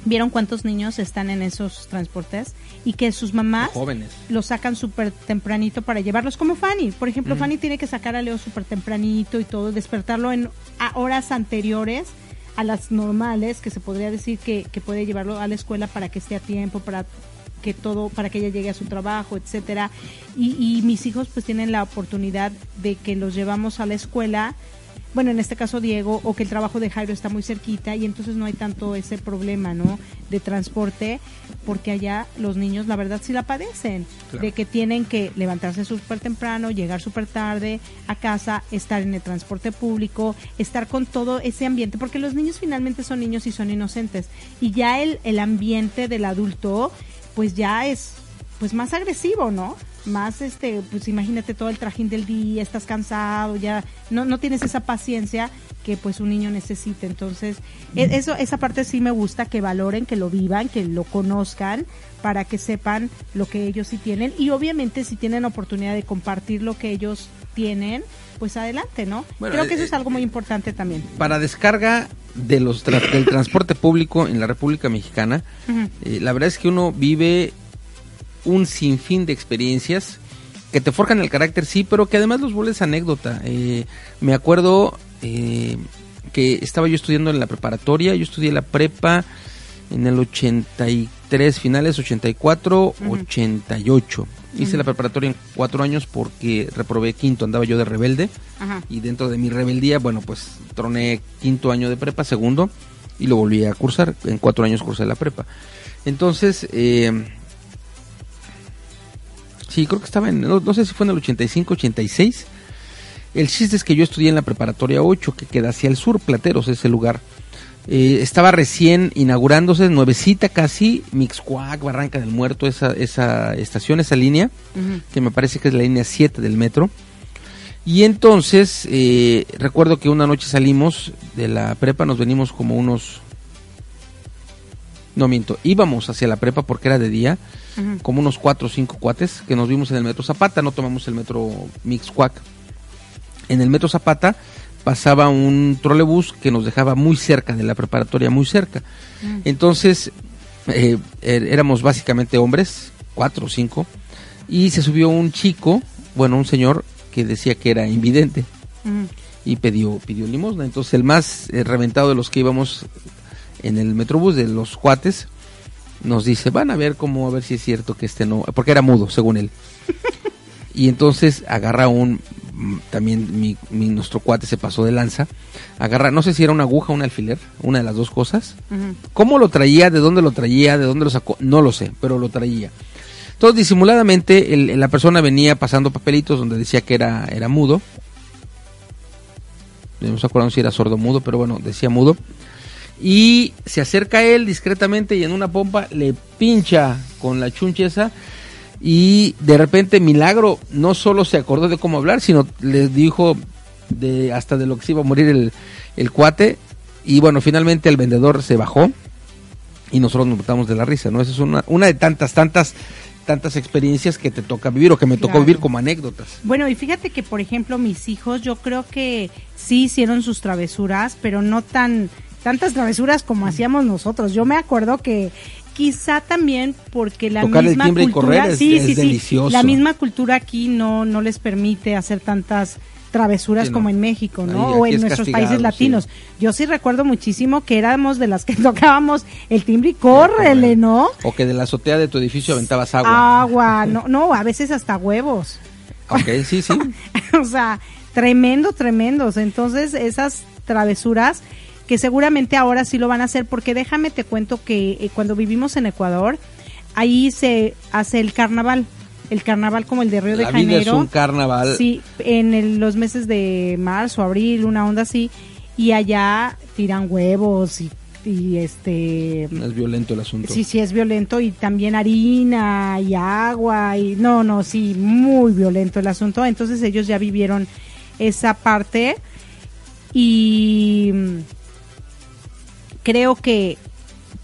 ¿vieron cuántos niños están en esos transportes? Y que sus mamás Jóvenes. los sacan súper tempranito para llevarlos, como Fanny. Por ejemplo, Fanny tiene que sacar a Leo súper tempranito y todo, despertarlo en a horas anteriores a las normales, que se podría decir que, que puede llevarlo a la escuela para que esté a tiempo, para que todo, para que ella llegue a su trabajo, etcétera. Y, y mis hijos pues tienen la oportunidad de que los llevamos a la escuela bueno, en este caso Diego, o que el trabajo de Jairo está muy cerquita y entonces no hay tanto ese problema, ¿no? De transporte, porque allá los niños, la verdad, sí la padecen, Claro. de que tienen que levantarse súper temprano, llegar súper tarde a casa, estar en el transporte público, estar con todo ese ambiente, porque los niños finalmente son niños y son inocentes, y ya el, el ambiente del adulto, pues ya es pues más agresivo, ¿no? Más este, pues imagínate todo el trajín del día, estás cansado, ya no no tienes esa paciencia que pues un niño necesita. Entonces, e- eso esa parte sí me gusta que valoren, que lo vivan, que lo conozcan para que sepan lo que ellos sí tienen y obviamente si tienen oportunidad de compartir lo que ellos tienen, pues adelante, ¿no? Bueno, Creo que eh, eso es algo muy importante también. Para descarga de los tra- del transporte público en la República Mexicana, eh, la verdad es que uno vive un sinfín de experiencias que te forjan el carácter, sí, pero que además los vuelves anécdota. Eh, me acuerdo eh, que estaba yo estudiando en la preparatoria, yo estudié la prepa en el 83, finales 84, 88. Hice la preparatoria en cuatro años porque reprobé quinto, andaba yo de rebelde Ajá. y dentro de mi rebeldía, bueno, pues troné quinto año de prepa, segundo, y lo volví a cursar. En cuatro años cursé la prepa. Entonces, eh, sí, creo que estaba en, no, no sé si fue en el 85, 86. El chiste es que yo estudié en la preparatoria 8, que queda hacia el sur, Plateros, ese lugar. Eh, estaba recién inaugurándose, nuevecita casi, Mixcuac, Barranca del Muerto, esa, esa estación, esa línea, que me parece que es la línea 7 del metro. Y entonces, eh, recuerdo que una noche salimos de la prepa, nos venimos como unos... No miento, íbamos hacia la prepa porque era de día, Como unos cuatro o cinco cuates que nos vimos en el metro Zapata, no tomamos el metro Mixcuac. En el metro Zapata pasaba un trolebús que nos dejaba muy cerca de la preparatoria, muy cerca. Entonces, eh, er- éramos básicamente hombres, cuatro o cinco, y se subió un chico, bueno, un señor que decía que era invidente Ujú. y pidió, pidió limosna. Entonces el más eh, reventado de los que íbamos en el metrobús, de los cuates, nos dice, van a ver cómo, a ver si es cierto que este no, porque era mudo, según él. y entonces agarra un, también mi, mi- nuestro cuate se pasó de lanza, agarra, no sé si era una aguja o un alfiler, una de las dos cosas. ¿Cómo lo traía? ¿De dónde lo traía? ¿De dónde lo sacó? No lo sé, pero lo traía. Entonces, disimuladamente, el- la persona venía pasando papelitos donde decía que era, era mudo. No se acuerdan si era sordo mudo, pero bueno, decía mudo. Y se acerca a él discretamente y en una pompa le pincha con la chuncha esa. Y de repente, milagro, no solo se acordó de cómo hablar, sino le dijo de hasta de lo que se iba a morir el, el cuate. Y bueno, finalmente el vendedor se bajó y nosotros nos botamos de la risa, ¿no? Esa es una, una de tantas, tantas, tantas experiencias que te toca vivir o que me tocó vivir como anécdotas. Bueno, y fíjate que, por ejemplo, mis hijos, yo creo que sí hicieron sus travesuras, pero no tan tantas travesuras como hacíamos nosotros. Yo me acuerdo que quizá también porque la Tocar el misma y cultura, correr es- sí, es sí, delicioso. la misma cultura aquí no no les permite hacer tantas travesuras Sí, no. como en México, ¿no? Ahí- o en es nuestros países sí. latinos. Yo sí recuerdo muchísimo que éramos de las que tocábamos el timbre y córrele, ¿no? O que de la azotea de tu edificio aventabas agua. Agua, no, no, a veces hasta huevos. Ok, sí, sí. o sea, tremendo, tremendos. Entonces, esas travesuras que seguramente ahora sí lo van a hacer, porque déjame te cuento que eh, cuando vivimos en Ecuador, ahí se hace el carnaval, el carnaval como el de Río de vida Janeiro. es un carnaval. Sí, en el- los meses de marzo, abril, una onda así, y allá tiran huevos y, y este... Es violento el asunto. Sí, sí, es violento y también harina y agua y no, no, sí, muy violento el asunto. Entonces ellos ya vivieron esa parte y creo que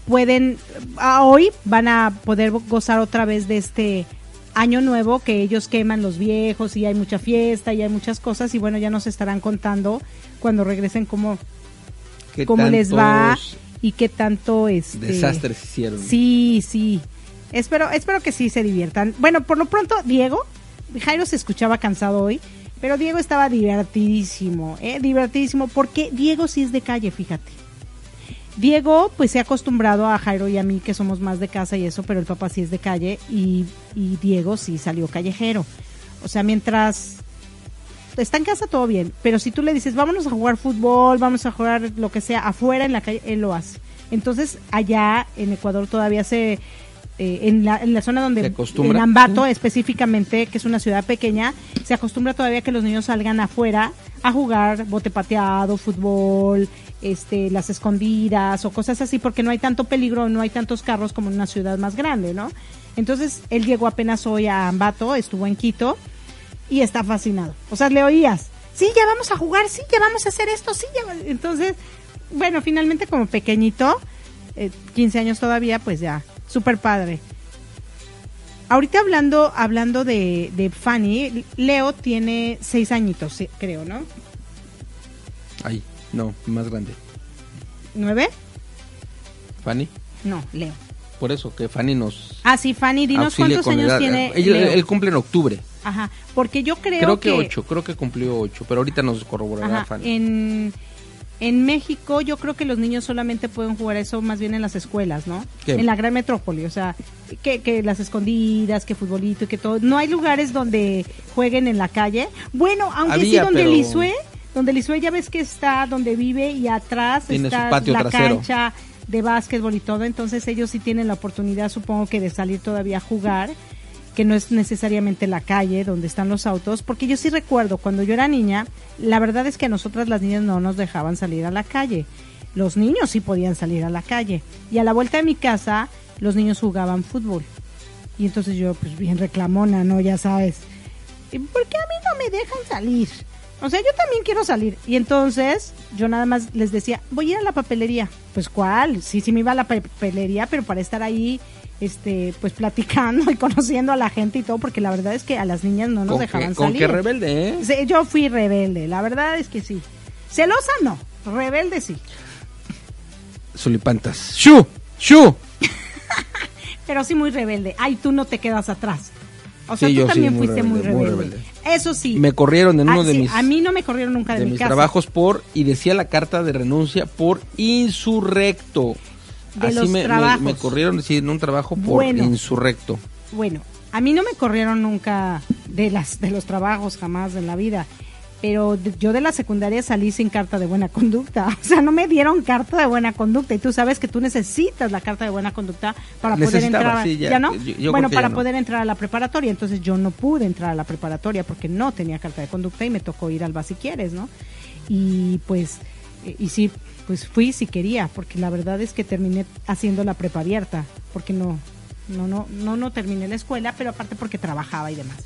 pueden, a hoy van a poder gozar otra vez de este año nuevo que ellos queman los viejos y hay mucha fiesta y hay muchas cosas y bueno, ya nos estarán contando cuando regresen cómo, ¿Qué cómo les va y qué tanto este Desastres hicieron. Sí, sí. Espero, espero que sí se diviertan. Bueno, por lo pronto, Diego, Jairo se escuchaba cansado hoy, pero Diego estaba divertidísimo, ¿eh? Divertidísimo, porque Diego sí es de calle, fíjate. Diego, pues se ha acostumbrado a Jairo y a mí, que somos más de casa y eso, pero el papá sí es de calle y, y Diego sí salió callejero. O sea, mientras está en casa todo bien, pero si tú le dices, vámonos a jugar fútbol, vamos a jugar lo que sea, afuera en la calle, él lo hace. Entonces, allá en Ecuador todavía se, eh, en, la, en la zona donde, en Ambato específicamente, que es una ciudad pequeña, se acostumbra todavía que los niños salgan afuera a jugar bote pateado, fútbol, este, las escondidas o cosas así, porque no hay tanto peligro, no hay tantos carros como en una ciudad más grande, ¿no? Entonces, él llegó apenas hoy a Ambato, estuvo en Quito, y está fascinado. O sea, le oías, sí, ya vamos a jugar, sí, ya vamos a hacer esto, sí, ya. va-". Entonces, bueno, finalmente como pequeñito, eh, 15 años todavía, pues ya, súper padre. Ahorita hablando, hablando de, de Fanny, Leo tiene seis añitos, creo, ¿no? No, más grande. ¿Nueve? Fanny. No, Leo. Por eso, que Fanny nos Ah, sí, Fanny, dinos cuántos años edad. tiene Él, Leo. él cumple en octubre. Ajá, porque yo creo, Creo, que ocho, creo que cumplió ocho, pero ahorita nos corroborará Ajá, Fanny. en, en México yo creo que los niños solamente pueden jugar eso más bien en las escuelas, ¿no? ¿Qué? En la gran metrópoli, o sea, que, que las escondidas, que futbolito y que todo. No hay lugares donde jueguen en la calle. Bueno, aunque sí donde pero- donde Lisue ya ves que está donde vive y atrás Tiene está su patio la trasero. cancha de básquetbol y todo, entonces ellos sí tienen la oportunidad, supongo que de salir todavía a jugar que no es necesariamente la calle donde están los autos, porque yo sí recuerdo cuando yo era niña, la verdad es que a nosotras las niñas no nos dejaban salir a la calle. Los niños sí podían salir a la calle. Y a la vuelta de mi casa, los niños jugaban fútbol. Y entonces yo, pues bien reclamona, ¿no? Ya sabes. ¿Y ¿Por qué a mí no me dejan salir? O sea, yo también quiero salir. Y entonces yo nada más les decía, voy a ir a la papelería. Pues cuál, sí, sí me iba a la papelería, pero para estar ahí, este, pues platicando y conociendo a la gente y todo, porque la verdad es que a las niñas no nos dejaban que, con salir. que rebelde, ¿eh? Sí, yo fui rebelde, la verdad es que sí. Celosa no, rebelde sí. Sulipantas. ¡Shu! ¡Shu! Pero sí muy rebelde. Ay, tú no te quedas atrás. O sea, Sí, tú yo sí, también muy fuiste muy rebelde, muy rebelde. rebelde. Eso sí. Me corrieron en Ah, uno de sí, mis A mí no me corrieron nunca de, de mi mis casa. trabajos por y decía la carta de renuncia por insurrecto. De Así los me, me- trabajos. me corrieron sí, en un trabajo por Bueno. insurrecto. Bueno, a mí no me corrieron nunca de las de los trabajos jamás en la vida. Pero yo de la secundaria salí sin carta de buena conducta. O sea, no me dieron carta de buena conducta. Y tú sabes que tú necesitas la carta de buena conducta para poder entrar. a- sí, ya, no? yo- yo bueno, para no. poder entrar a la preparatoria. Entonces yo no pude entrar a la preparatoria porque no tenía carta de conducta y me tocó ir al va si quieres, ¿no? Y pues, eh, y sí, pues fui si quería, porque la verdad es que terminé haciendo la prepa abierta, porque no, no, no, no, no terminé la escuela, pero aparte porque trabajaba y demás.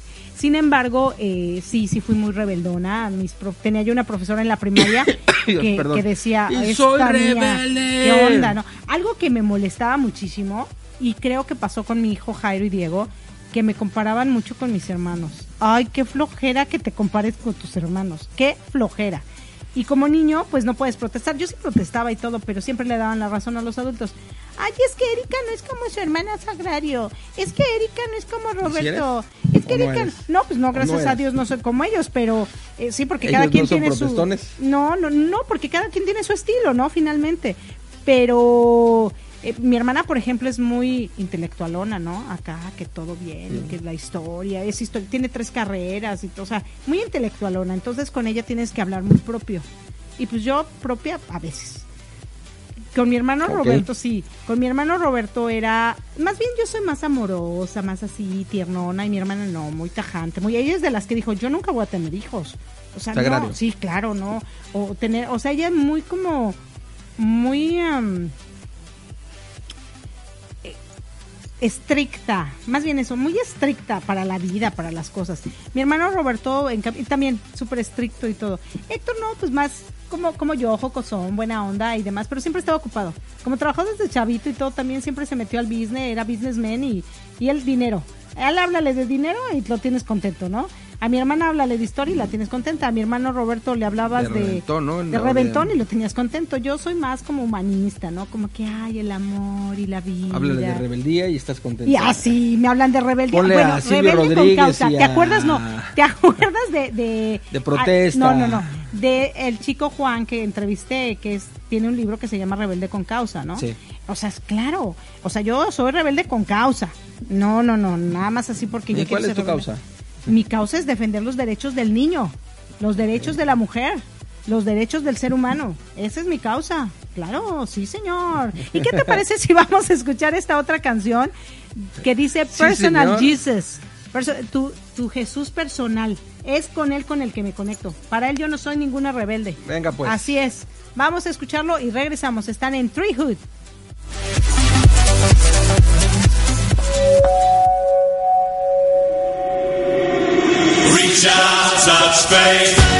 Sin embargo, eh, sí, sí fui muy rebeldona. Mis prof- tenía yo una profesora en la primaria que, decía, Y "Esta soy niña, rebelde". ¿qué onda? No? Algo que me molestaba muchísimo y creo que pasó con mi hijo Jairo y Diego, que me comparaban mucho con mis hermanos. Ay, qué flojera que te compares con tus hermanos. Qué flojera. Y como niño, pues no puedes protestar. Yo sí protestaba y todo, pero siempre le daban la razón a los adultos. Ay, es que Erika no es como su hermana Sagrario. Es que Erika no es como Roberto. Es que ¿O no Erika. eres? No, pues no, ¿O no gracias a? Dios no soy como ellos, pero eh, sí, porque ¿Ellos cada quien no tiene su. No, no, no, porque cada quien tiene su estilo, ¿no? Finalmente. Pero. Eh, mi hermana, por ejemplo, es muy intelectualona, ¿no? Acá, que todo bien, que la historia, es historia, tiene tres carreras y todo, o sea, muy intelectualona. Entonces con ella tienes que hablar muy propio. Y pues yo propia a veces. Con mi hermano. Roberto sí, con mi hermano Roberto era, más bien yo soy más amorosa, más así tiernona y mi hermana no, muy tajante, muy ella es de las que dijo, yo nunca voy a tener hijos. O sea, Sagrario. no, sí, claro, no, o tener, o sea, ella es muy como muy am, estricta, más bien eso, muy estricta para la vida, para las cosas. Mi hermano Roberto en también súper estricto y todo. Héctor no, pues más como, como yo, jocosón, buena onda y demás, pero siempre estaba ocupado. Como trabajó desde chavito y todo, también siempre se metió al business, era businessman y, y el dinero. Él háblale de dinero y lo tienes contento, ¿no? A mi hermana háblale de historia y la tienes contenta. A mi hermano Roberto le hablabas De de, reventón, ¿no? de reventón de- y lo tenías contento. Yo soy más como humanista, ¿no? Como que hay el amor y la vida. Háblale de rebeldía y estás contento. Y así, me hablan de rebeldía. Ponle bueno, a rebelde con Rodríguez causa. y ¿Te acuerdas? No. ¿Te acuerdas de. De, De protesta. Ah, no, no, no. De el chico Juan que entrevisté, que es, tiene un libro que se llama Rebelde con causa, ¿no? Sí. O sea, es claro. O sea, yo soy rebelde con causa. No, no, no. Nada más así porque ¿Y yo cuál quiero es tu ser rebelde. causa? Mi causa es defender los derechos del niño, los derechos de la mujer, los derechos del ser humano. Esa es mi causa. Claro, sí, señor. ¿Y qué te parece si vamos a escuchar esta otra canción que dice Personal. Jesus? Perso- tu, tu Jesús personal. Es con él con el que me conecto. Para él yo no soy ninguna rebelde. Venga, pues. Así es. Vamos a escucharlo y regresamos. Están en Treehood. shall such faith.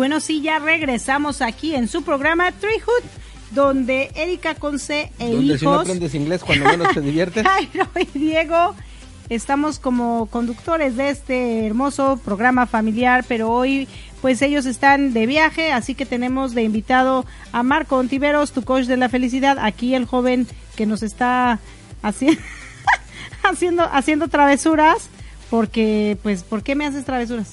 Bueno, sí, ya regresamos aquí en su programa Treehood, donde Erika Conce e Donde si no hijos, aprendes inglés, cuando menos te diviertes. Jairo y Diego, estamos como conductores de este hermoso programa familiar, pero hoy pues ellos están de viaje, así que tenemos de invitado a Marco Ontiveros, tu coach de la felicidad, aquí el joven que nos está haci- haciendo haciendo travesuras, porque pues ¿por qué me haces travesuras?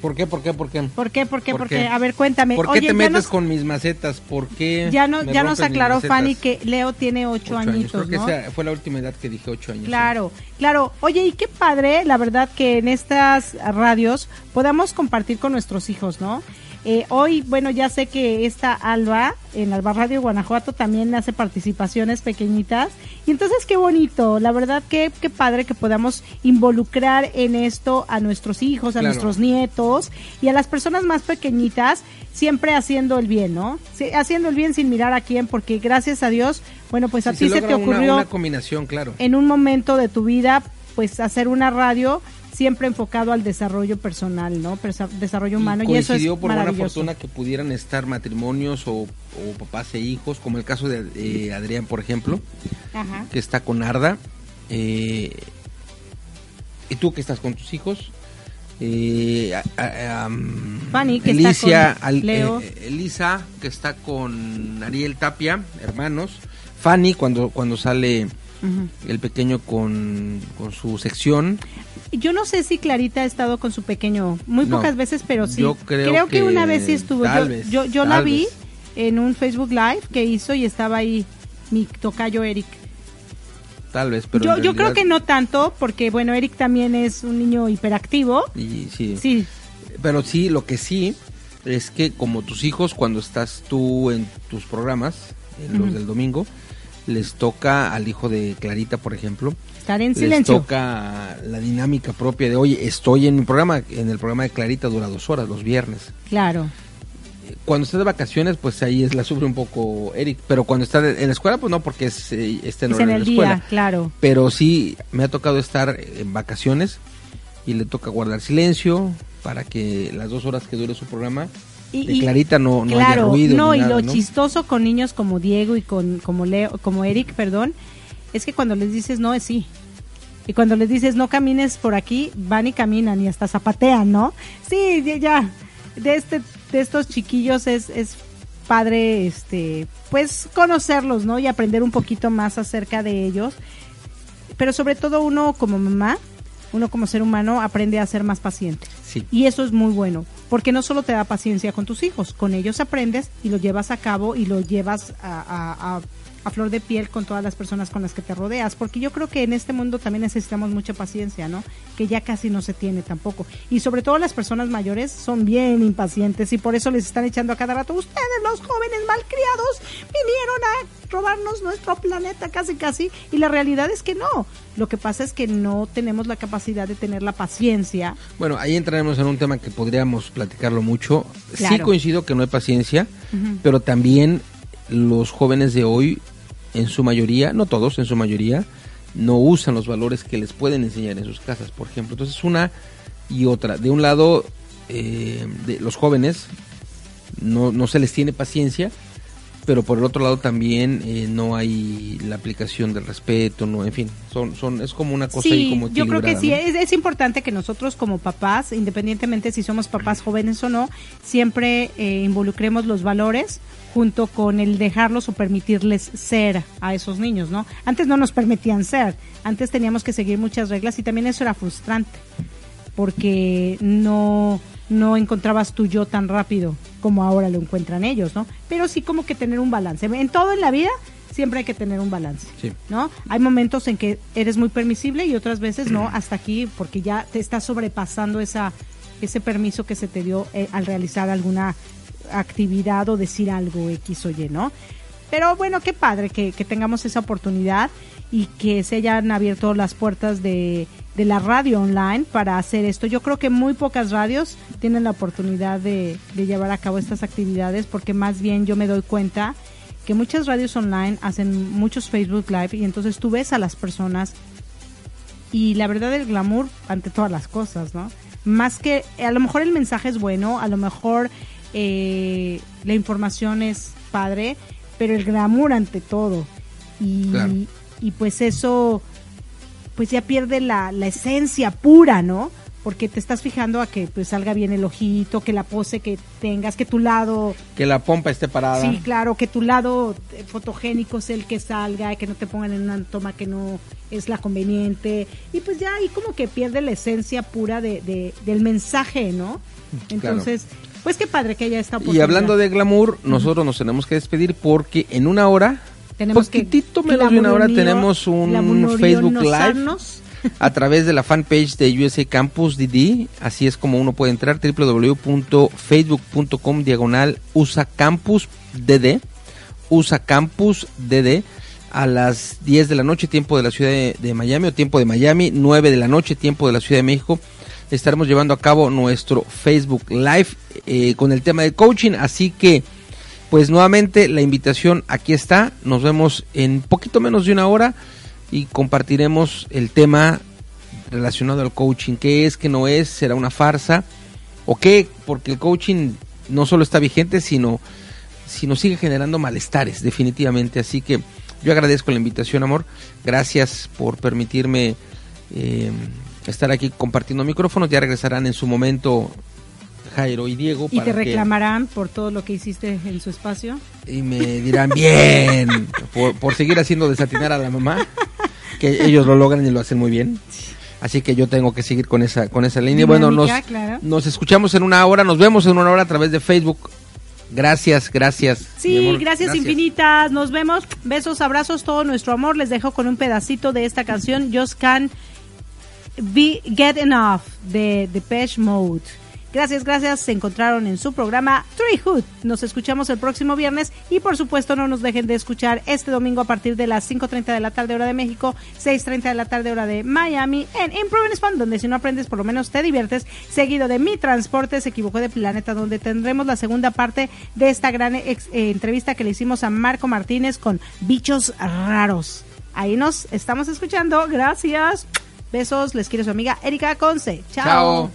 ¿Por qué? ¿Por qué? ¿Por qué? ¿Por qué? ¿Por qué? ¿Por ¿Por qué? A ver, cuéntame. ¿Por qué Oye, te metes nos- con mis macetas? ¿Por qué? Ya, no, ya nos aclaró? Fanny que Leo tiene ocho, Ocho años. añitos, Creo que fue la última edad que dije ocho años. Claro, claro. Oye, y qué padre, la verdad, que en estas radios podamos compartir con nuestros hijos, ¿no? Eh, hoy, bueno, ya sé que esta Alba, en Alba Radio Guanajuato, también hace participaciones pequeñitas. Y entonces, qué bonito, la verdad, que qué padre que podamos involucrar en esto a nuestros hijos, a Claro. nuestros nietos y a las personas más pequeñitas, siempre haciendo el bien, ¿no? Sí, haciendo el bien sin mirar a quién, porque gracias a Dios, bueno, pues a Sí, ti se te una- ocurrió Una, combinación, claro. en un momento de tu vida, pues hacer una radio siempre enfocado al desarrollo personal, ¿no? Persa- desarrollo humano y, eso es por buena fortuna que pudieran estar matrimonios o, o papás e hijos, como el caso de eh, Adrián, por ejemplo, Ajá. que está con Arda. eh, y tú que estás con tus hijos. Eh, a- a- am, Fanny, que está Alicia, con al- Leo. eh, Elisa, que está con Ariel Tapia, hermanos. Fanny, cuando, cuando sale El pequeño con, con su sección. Yo no sé si Clarita ha estado con su pequeño, muy No, pocas veces, pero sí. yo creo que, que una vez sí estuvo. Yo, vez, yo, yo la vi vez. en un Facebook Live que hizo y estaba ahí mi tocayo Eric. Tal vez, pero yo, yo creo que no tanto, porque bueno, Eric también es un niño hiperactivo. Y sí. Sí, Pero sí, lo que sí es que como tus hijos, cuando estás tú en tus programas, en los del domingo, les toca al hijo de Clarita, por ejemplo, estar en les silencio. toca la dinámica propia de, oye, estoy en mi programa, en el programa de Clarita dura dos horas, los viernes. Claro. Cuando está de vacaciones, pues ahí es la sufre un poco Eric, pero cuando está en la escuela, pues no, porque es, eh, está en Es en el escuela. día, claro. Pero sí, me ha tocado estar en vacaciones y le toca guardar silencio para que las dos horas que dure su programa Y- de Clarita no, no haya claro, ruido. no, ni y lo ¿no? chistoso con niños como Diego y con como Leo, como Eric, perdón, es que cuando les dices no es sí. Y cuando les dices no camines por aquí, van y caminan y hasta zapatean, ¿no? Sí, ya, ya. De este de estos chiquillos es es padre este pues conocerlos, ¿no? Y aprender un poquito más acerca de ellos. Pero sobre todo uno como mamá, uno como ser humano aprende a ser más paciente. Y eso es muy bueno, porque no solo te da paciencia con tus hijos, con ellos aprendes y lo llevas a cabo y lo llevas a- a a flor de piel con todas las personas con las que te rodeas, porque yo creo que en este mundo también necesitamos mucha paciencia, ¿no? Que ya casi no se tiene tampoco. Y sobre todo las personas mayores son bien impacientes y por eso les están echando a cada rato, ustedes los jóvenes malcriados vinieron a robarnos nuestro planeta casi casi y la realidad es que no. Lo que pasa es que no tenemos la capacidad de tener la paciencia. Bueno, ahí entraremos en un tema que podríamos platicarlo mucho. Sí coincido que no hay paciencia, pero también los jóvenes de hoy, en su mayoría, no todos, en su mayoría, no usan los valores que les pueden enseñar en sus casas, por ejemplo. Entonces, una y otra. De un lado, eh, de los jóvenes no, no se les tiene paciencia, pero por el otro lado también eh, no hay la aplicación del respeto, no, en fin, son, son, es como una cosa Sí, como yo creo que sí, ¿no? es, es importante que nosotros como papás, independientemente si somos papás jóvenes o no, siempre eh, involucremos los valores junto con el dejarlos o permitirles ser a esos niños, ¿no? Antes no nos permitían ser, antes teníamos que seguir muchas reglas y también eso era frustrante porque no no encontrabas tu yo tan rápido como ahora lo encuentran ellos, ¿no? Pero sí como que tener un balance. En todo en la vida siempre hay que tener un balance. Sí. ¿no? Hay momentos en que eres muy permisible y otras veces no, hasta aquí, porque ya te estás sobrepasando esa, ese permiso que se te dio eh, al realizar alguna actividad o decir algo X o Y, ¿no? Pero bueno, qué padre que, tengamos esa oportunidad y que se hayan abierto las puertas de, de la radio online para hacer esto. Yo creo que muy pocas radios tienen la oportunidad de, de llevar a cabo estas actividades porque más bien yo me doy cuenta que muchas radios online hacen muchos Facebook Live y entonces tú ves a las personas y la verdad el glamour ante todas las cosas, ¿no? Más que, a lo mejor el mensaje es bueno, a lo mejor eh, la información es padre, pero el glamour ante todo. Y, Claro. y pues eso, pues ya pierde la, la esencia pura, ¿no? Porque te estás fijando a que pues salga bien el ojito, que la pose que tengas, que tu lado Que la pompa esté parada. Sí, claro, que tu lado eh, fotogénico es el que salga, que no te pongan en una toma que no es la conveniente. Y pues ya ahí como que pierde la esencia pura de, de- del mensaje, ¿no? Entonces, pues qué padre que haya esta Y oportunidad. hablando de glamour, nosotros nos tenemos que despedir porque en una hora, Tenemos que poquitito menos de una hora, tenemos un. Facebook Live a través de la fanpage de USA Campus DD. Así es como uno puede entrar, www.facebook.com diagonal USA Campus DD. USA Campus DD a las 10 de la noche, tiempo de la ciudad de, de Miami o tiempo de Miami, 9 de la noche, tiempo de la Ciudad de México. Estaremos llevando a cabo nuestro Facebook Live eh, con el tema de coaching. Así que, pues nuevamente la invitación aquí está. Nos vemos en poquito menos de una hora y compartiremos el tema relacionado al coaching. ¿Qué es, qué no es? ¿Será una farsa? ¿O qué? Porque el coaching no solo está vigente, sino, sino sigue generando malestares, definitivamente. Así que yo agradezco la invitación, amor. Gracias por permitirme eh, estar aquí compartiendo micrófonos. Ya regresarán en su momento Jairo y Diego. Y te que- reclamarán por todo lo que hiciste en su espacio. y me dirán bien por, por seguir haciendo desatinar a la mamá que ellos lo logran y lo hacen muy bien así que yo tengo que seguir con esa con esa línea bueno nos, claro. nos escuchamos en una hora nos vemos en una hora a través de Facebook gracias gracias Sí, gracias, infinitas. Nos vemos. Besos, abrazos, todo nuestro amor. Les dejo con un pedacito de esta canción, Just Can't Be Get Enough, de Depeche Mode. Gracias, gracias. Se encontraron en su programa Treehood. Nos escuchamos el próximo viernes y por supuesto no nos dejen de escuchar este domingo a partir de las 5.30 de la tarde hora de México, 6.30 de la tarde hora de Miami en Improving Spam, donde si no aprendes por lo menos te diviertes, seguido de Mi Transporte se equivocó de planeta, donde tendremos la segunda parte de esta gran eh, entrevista que le hicimos a Marco Martínez con bichos raros. Ahí nos estamos escuchando. Gracias. Besos. Les quiere su amiga Erika Conce. Chao. chao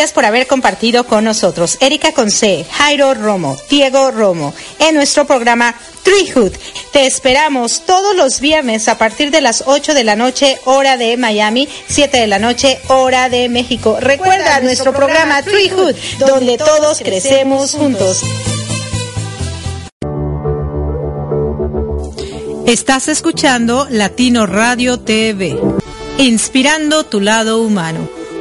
Gracias por haber compartido con nosotros Erika Conce, Jairo Romo, Diego Romo en nuestro programa Treehood. Te esperamos todos los viernes a partir de las 8 de la noche, hora de Miami, 7 de la noche, hora de México. Recuerda nuestro programa Treehood, donde todos crecemos juntos. Estás escuchando Latino Radio TV, inspirando tu lado humano.